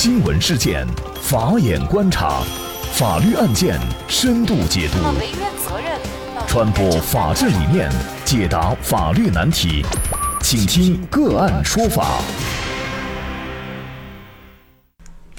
新闻事件，法眼观察，法律案件深度解读，传播法治理念，解答法律难题，请听个案说法。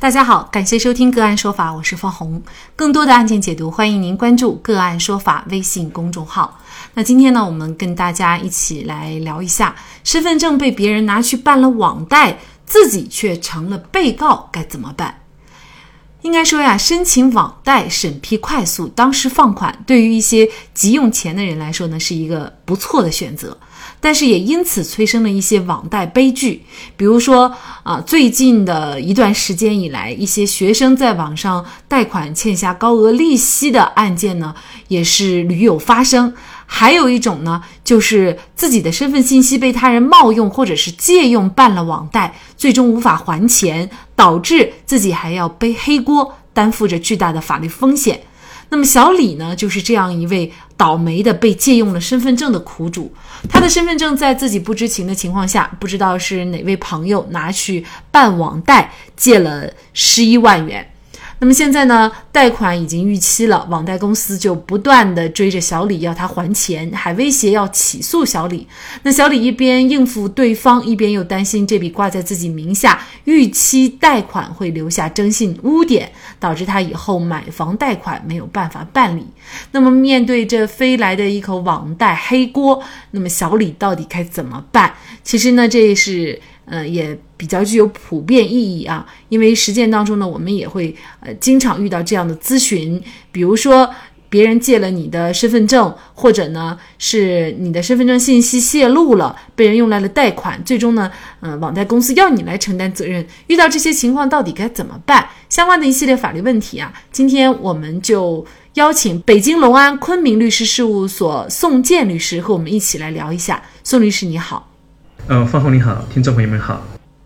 大家好，感谢收听个案说法，我是方红。更多的案件解读，欢迎您关注个案说法微信公众号。那今天呢，我们跟大家一起来聊一下，身份证被别人拿去办了网贷，自己却成了被告，该怎么办？应该说呀，申请网贷审批快速，当时放款，对于一些急用钱的人来说呢，是一个不错的选择。但是也因此催生了一些网贷悲剧，比如说啊，最近的一段时间以来，一些学生在网上贷款欠下高额利息的案件呢，也是屡有发生。还有一种呢，就是自己的身份信息被他人冒用或者是借用办了网贷，最终无法还钱，导致自己还要背黑锅，担负着巨大的法律风险。那么小李呢，就是这样一位倒霉的被借用了身份证的苦主。他的身份证在自己不知情的情况下，不知道是哪位朋友拿去办网贷，借了十一万元。那么现在呢，贷款已经逾期了，网贷公司就不断的追着小李要他还钱，还威胁要起诉小李。那小李一边应付对方，一边又担心这笔挂在自己名下逾期贷款会留下征信污点，导致他以后买房贷款没有办法办理。那么面对这飞来的一口网贷黑锅，那么小李到底该怎么办？其实呢，这也是。呃，也比较具有普遍意义啊，因为实践当中呢，我们也会呃经常遇到这样的咨询，比如说别人借了你的身份证，或者呢是你的身份证信息泄露了，被人用来了贷款，最终呢，呃，网贷公司要你来承担责任。遇到这些情况，到底该怎么办？相关的一系列法律问题啊，今天我们就邀请北京隆安昆明律师事务所宋建律师和我们一起来聊一下。宋律师你好。呃，方红你好，听众朋友们好，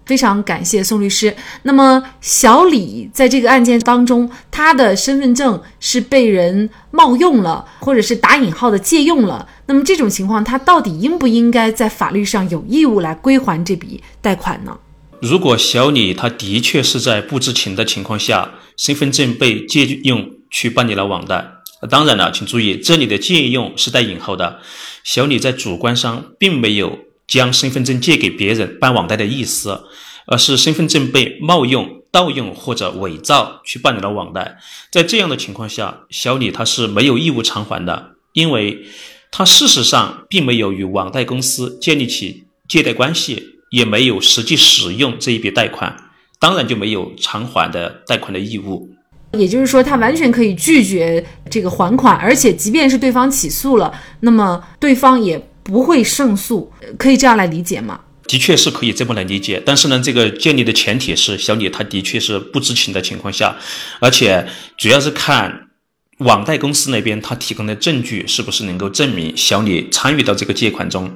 非常感谢宋律师。那么小李在这个案件当中，他的身份证是被人冒用了，或者是打引号的借用了。那么这种情况，他到底应不应该在法律上有义务来归还这笔贷款呢？如果小李他的确是在不知情的情况下，身份证被借用去办理了网贷，当然了，请注意这里的借用是带引号的，小李在主观上并没有。将身份证借给别人办网贷的意思，而是身份证被冒用、盗用或者伪造去办理了网贷。在这样的情况下，小李他是没有义务偿还的，因为他事实上并没有与网贷公司建立起借贷关系，也没有实际使用这一笔贷款，当然就没有偿还的贷款的义务。也就是说，他完全可以拒绝这个还款，而且即便是对方起诉了，那么对方也。不会胜诉，可以这样来理解吗？的确是可以这么来理解，但是呢，这个建立的前提是小李他的确是不知情的情况下，而且主要是看网贷公司那边他提供的证据是不是能够证明小李参与到这个借款中。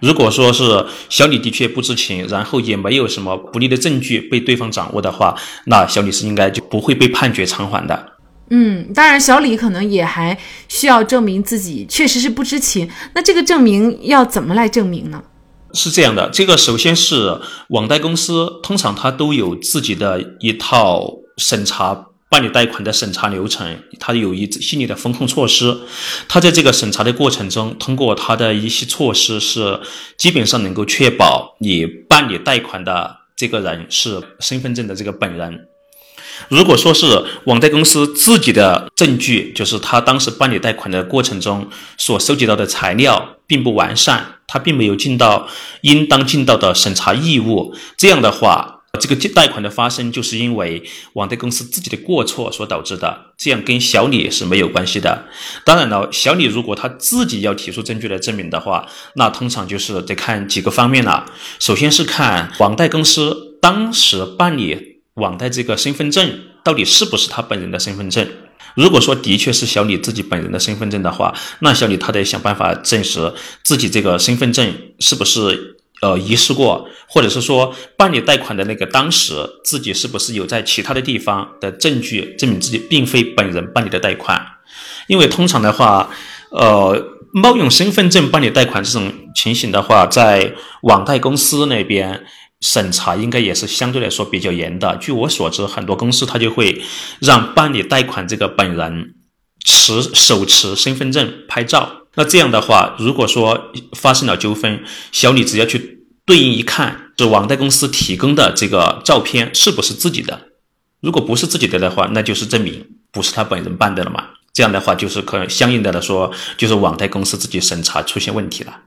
如果说是小李的确不知情，然后也没有什么不利的证据被对方掌握的话，那小李是应该就不会被判决偿还的。嗯，当然，小李可能也还需要证明自己确实是不知情。那这个证明要怎么来证明呢？是这样的，这个首先是网贷公司，通常它都有自己的一套审查办理贷款的审查流程，它有一系列的风控措施。它在这个审查的过程中，通过它的一些措施，是基本上能够确保你办理贷款的这个人是身份证的这个本人。如果说是网贷公司自己的证据，就是他当时办理贷款的过程中所收集到的材料并不完善，他并没有尽到应当尽到的审查义务，这样的话，这个贷款的发生就是因为网贷公司自己的过错所导致的，这样跟小李是没有关系的。当然了，小李如果他自己要提出证据来证明的话，那通常就是得看几个方面了。首先是看网贷公司当时办理。网贷这个身份证到底是不是他本人的身份证？如果说的确是小李自己本人的身份证的话，那小李他得想办法证实自己这个身份证是不是呃遗失过，或者是说办理贷款的那个当时自己是不是有在其他的地方的证据证明自己并非本人办理的贷款？因为通常的话，呃，冒用身份证办理贷款这种情形的话，在网贷公司那边。审查应该也是相对来说比较严的。据我所知，很多公司他就会让办理贷款这个本人持手持身份证拍照。那这样的话，如果说发生了纠纷，小李只要去对应一看，是网贷公司提供的这个照片是不是自己的？如果不是自己的的话，那就是证明不是他本人办的了嘛。这样的话，就是可相应的来说，就是网贷公司自己审查出现问题了。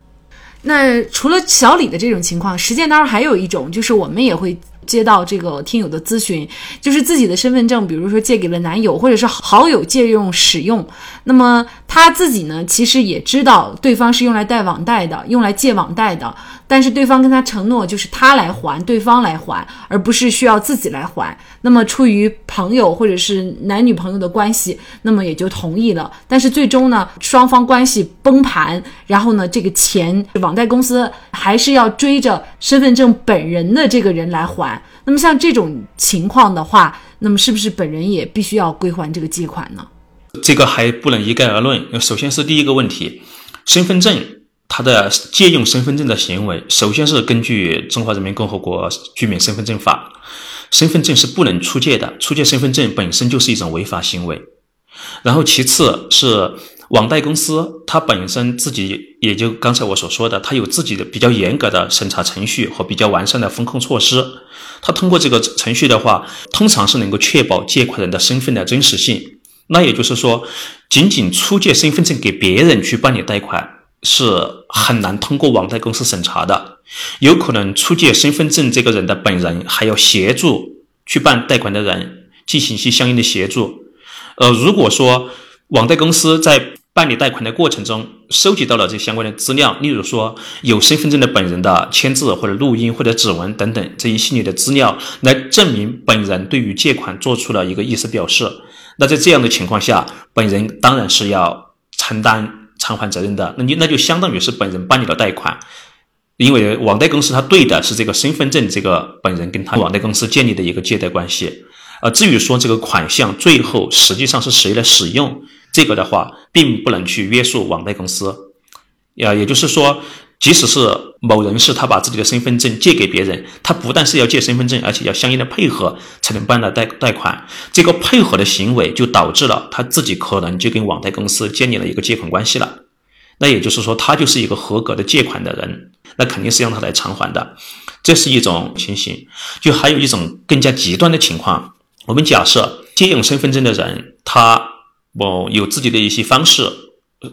那除了小李的这种情况，实践当中还有一种，就是我们也会接到这个听友的咨询，就是自己的身份证，比如说借给了男友或者是好友借用使用，那么他自己呢，其实也知道对方是用来贷网贷的，用来借网贷的。但是对方跟他承诺，就是他来还，对方来还，而不是需要自己来还。那么出于朋友或者是男女朋友的关系，那么也就同意了。但是最终呢，双方关系崩盘，然后呢，这个钱网贷公司还是要追着身份证本人的这个人来还。那么像这种情况的话，那么是不是本人也必须要归还这个借款呢？这个还不能一概而论。首先是第一个问题，身份证。他的借用身份证的行为，首先是根据《中华人民共和国居民身份证法》，身份证是不能出借的，出借身份证本身就是一种违法行为。然后其次是网贷公司，它本身自己也就刚才我所说的，它有自己的比较严格的审查程序和比较完善的风控措施。它通过这个程序的话，通常是能够确保借款人的身份的真实性。那也就是说，仅仅出借身份证给别人去办理贷款。是很难通过网贷公司审查的，有可能出借身份证这个人的本人还要协助去办贷款的人进行一些相应的协助。呃，如果说网贷公司在办理贷款的过程中收集到了这相关的资料，例如说有身份证的本人的签字或者录音或者指纹等等这一系列的资料，来证明本人对于借款做出了一个意思表示，那在这样的情况下，本人当然是要承担。偿还责任的，那你那就相当于是本人办理了贷款，因为网贷公司他对的是这个身份证，这个本人跟他网贷公司建立的一个借贷关系。呃，至于说这个款项最后实际上是谁来使用，这个的话并不能去约束网贷公司。呀，也就是说。即使是某人是他把自己的身份证借给别人，他不但是要借身份证，而且要相应的配合才能办了贷贷款。这个配合的行为就导致了他自己可能就跟网贷公司建立了一个借款关系了。那也就是说，他就是一个合格的借款的人，那肯定是让他来偿还的。这是一种情形。就还有一种更加极端的情况，我们假设借用身份证的人，他我有自己的一些方式。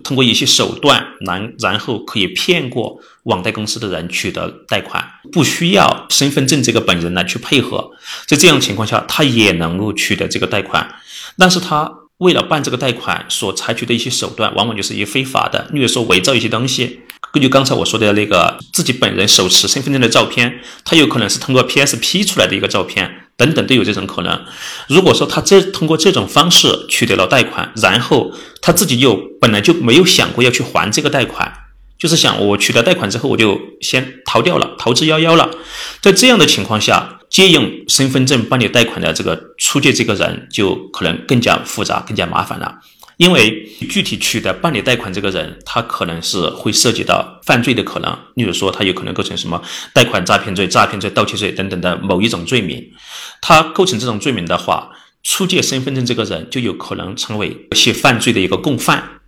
通过一些手段，然然后可以骗过网贷公司的人取得贷款，不需要身份证这个本人来去配合，在这样情况下，他也能够取得这个贷款，但是他为了办这个贷款所采取的一些手段，往往就是一些非法的，例如说伪造一些东西。根据刚才我说的那个自己本人手持身份证的照片，他有可能是通过 PSP 出来的一个照片，等等都有这种可能。如果说他这通过这种方式取得了贷款，然后他自己又本来就没有想过要去还这个贷款，就是想我取得贷款之后我就先逃掉了，逃之夭夭了。在这样的情况下，借用身份证办理贷款的这个出借这个人就可能更加复杂、更加麻烦了。因为具体取得办理贷款这个人，他可能是会涉及到犯罪的可能，例如说他有可能构成什么贷款诈骗罪、诈骗罪、盗窃罪等等的某一种罪名。他构成这种罪名的话，出借身份证这个人就有可能成为一些犯罪的一个共犯。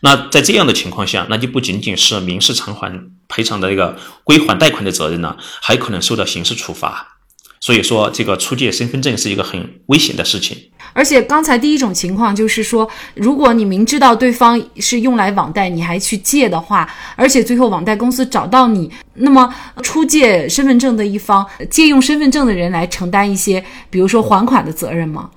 那在这样的情况下，那就不仅仅是民事偿还赔偿的一个归还贷款的责任了，还可能受到刑事处罚。所以说，这个出借身份证是一个很危险的事情。而且刚才第一种情况就是说，如果你明知道对方是用来网贷，你还去借的话，而且最后网贷公司找到你，那么出借身份证的一方，借用身份证的人来承担一些，比如说还款的责任吗？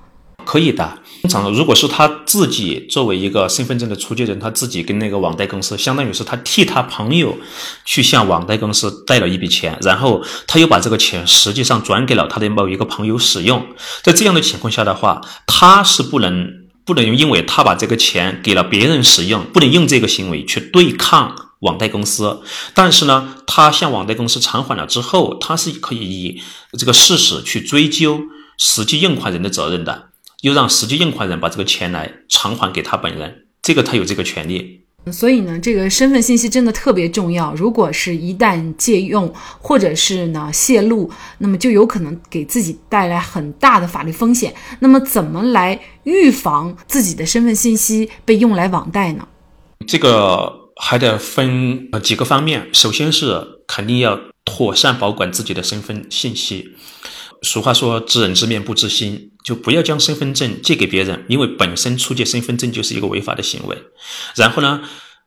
可以的。通常，如果是他自己作为一个身份证的出借人，他自己跟那个网贷公司，相当于是他替他朋友去向网贷公司贷了一笔钱，然后他又把这个钱实际上转给了他的某一个朋友使用。在这样的情况下的话，他是不能不能因为他把这个钱给了别人使用，不能用这个行为去对抗网贷公司。但是呢，他向网贷公司偿还了之后，他是可以以这个事实去追究实际用款人的责任的。又让实际用款人把这个钱来偿还给他本人，这个他有这个权利。所以呢，这个身份信息真的特别重要。如果是一旦借用或者是呢泄露，那么就有可能给自己带来很大的法律风险。那么，怎么来预防自己的身份信息被用来网贷呢？这个还得分几个方面。首先是肯定要妥善保管自己的身份信息。俗话说“知人知面不知心”，就不要将身份证借给别人，因为本身出借身份证就是一个违法的行为。然后呢，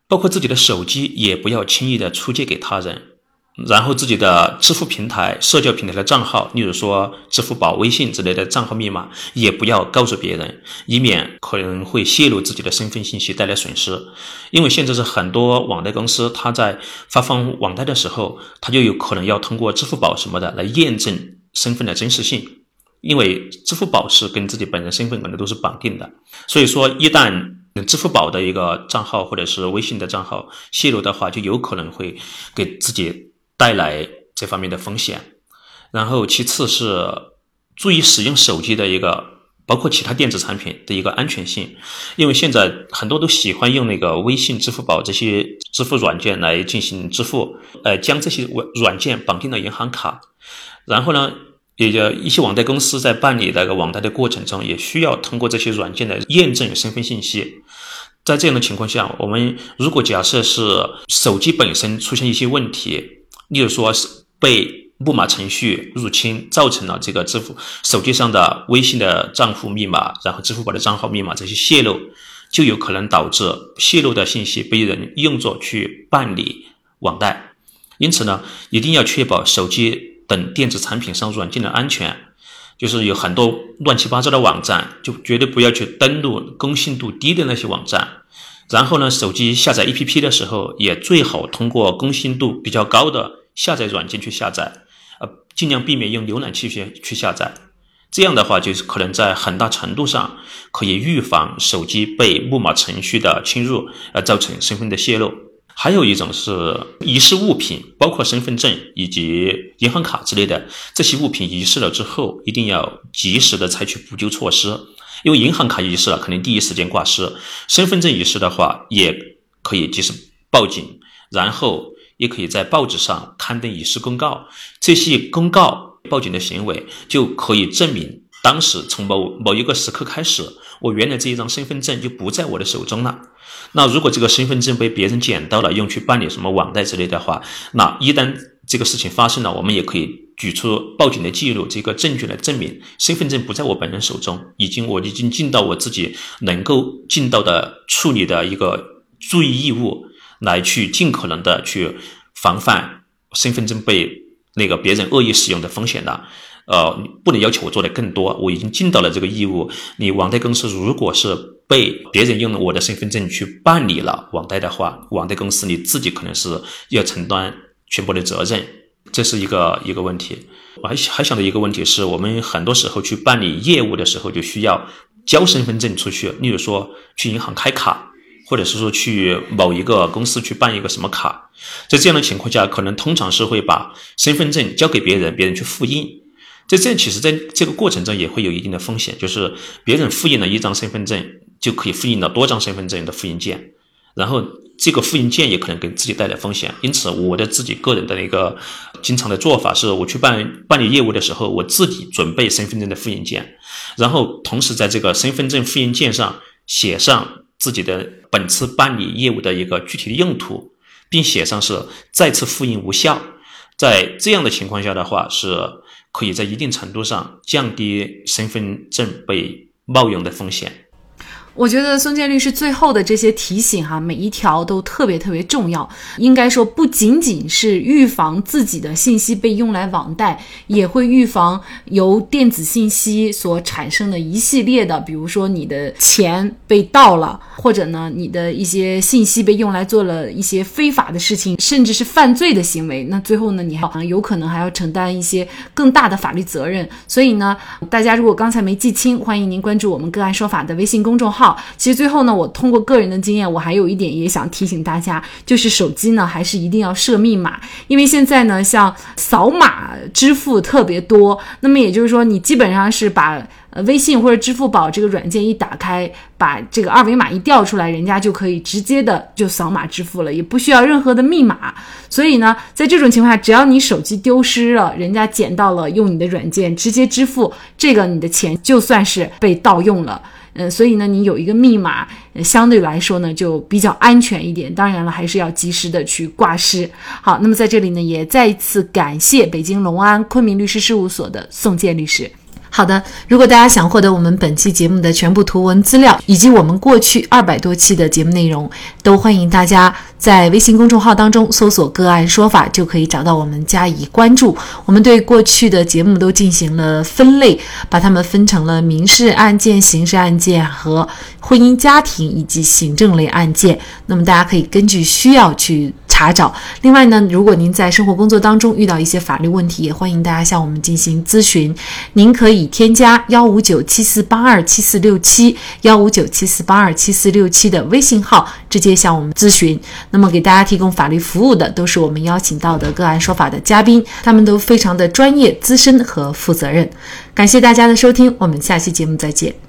包括自己的手机也不要轻易的出借给他人。然后自己的支付平台、社交平台的账号，例如说支付宝、微信之类的账号密码，也不要告诉别人，以免可能会泄露自己的身份信息带来损失。因为现在是很多网贷公司，他在发放网贷的时候，他就有可能要通过支付宝什么的来验证。身份的真实性，因为支付宝是跟自己本人身份可能都是绑定的，所以说一旦支付宝的一个账号或者是微信的账号泄露的话，就有可能会给自己带来这方面的风险。然后其次是注意使用手机的一个，包括其他电子产品的一个安全性，因为现在很多都喜欢用那个微信、支付宝这些支付软件来进行支付，呃，将这些软软件绑定了银行卡。然后呢，也就一些网贷公司在办理那个网贷的过程中，也需要通过这些软件来验证身份信息。在这样的情况下，我们如果假设是手机本身出现一些问题，例如说是被木马程序入侵，造成了这个支付手机上的微信的账户密码，然后支付宝的账号密码这些泄露，就有可能导致泄露的信息被人用作去办理网贷。因此呢，一定要确保手机。等电子产品上软件的安全，就是有很多乱七八糟的网站，就绝对不要去登录公信度低的那些网站。然后呢，手机下载 APP 的时候，也最好通过公信度比较高的下载软件去下载，呃，尽量避免用浏览器去去下载。这样的话，就是可能在很大程度上可以预防手机被木马程序的侵入，而造成身份的泄露。还有一种是遗失物品，包括身份证以及银行卡之类的这些物品遗失了之后，一定要及时的采取补救措施。因为银行卡遗失了，肯定第一时间挂失；身份证遗失的话，也可以及时报警，然后也可以在报纸上刊登遗失公告。这些公告、报警的行为就可以证明当时从某某一个时刻开始，我原来这一张身份证就不在我的手中了。那如果这个身份证被别人捡到了，用去办理什么网贷之类的话，那一旦这个事情发生了，我们也可以举出报警的记录这个证据来证明身份证不在我本人手中，已经我已经尽到我自己能够尽到的处理的一个注意义务，来去尽可能的去防范身份证被那个别人恶意使用的风险的。呃，不能要求我做的更多，我已经尽到了这个义务。你网贷公司如果是被别人用了我的身份证去办理了网贷的话，网贷公司你自己可能是要承担全部的责任，这是一个一个问题。我还还想到一个问题是，我们很多时候去办理业务的时候就需要交身份证出去，例如说去银行开卡，或者是说去某一个公司去办一个什么卡，在这样的情况下，可能通常是会把身份证交给别人，别人去复印。在这其实，在这个过程中也会有一定的风险，就是别人复印了一张身份证，就可以复印了多张身份证的复印件，然后这个复印件也可能给自己带来风险。因此，我的自己个人的一个经常的做法是，我去办办理业务的时候，我自己准备身份证的复印件，然后同时在这个身份证复印件上写上自己的本次办理业务的一个具体的用途，并写上是再次复印无效。在这样的情况下的话是。可以在一定程度上降低身份证被冒用的风险。我觉得孙建律师最后的这些提醒哈，每一条都特别特别重要。应该说，不仅仅是预防自己的信息被用来网贷，也会预防由电子信息所产生的一系列的，比如说你的钱被盗了，或者呢你的一些信息被用来做了一些非法的事情，甚至是犯罪的行为。那最后呢，你还有可能还要承担一些更大的法律责任。所以呢，大家如果刚才没记清，欢迎您关注我们个案说法的微信公众号。其实最后呢，我通过个人的经验，我还有一点也想提醒大家，就是手机呢还是一定要设密码，因为现在呢像扫码支付特别多，那么也就是说你基本上是把。微信或者支付宝这个软件一打开，把这个二维码一调出来，人家就可以直接的就扫码支付了，也不需要任何的密码。所以呢，在这种情况下，只要你手机丢失了，人家捡到了，用你的软件直接支付，这个你的钱就算是被盗用了。嗯，所以呢，你有一个密码，相对来说呢就比较安全一点。当然了，还是要及时的去挂失。好，那么在这里呢，也再一次感谢北京隆安昆明律师事务所的宋健律师。好的，如果大家想获得我们本期节目的全部图文资料，以及我们过去二百多期的节目内容，都欢迎大家在微信公众号当中搜索“个案说法”，就可以找到我们加以关注。我们对过去的节目都进行了分类，把它们分成了民事案件、刑事案件和婚姻家庭以及行政类案件。那么大家可以根据需要去。查找。另外呢，如果您在生活工作当中遇到一些法律问题，也欢迎大家向我们进行咨询。您可以添加幺五九七四八二七四六七幺五九七四八二七四六七的微信号，直接向我们咨询。那么给大家提供法律服务的都是我们邀请到的个案说法的嘉宾，他们都非常的专业、资深和负责任。感谢大家的收听，我们下期节目再见。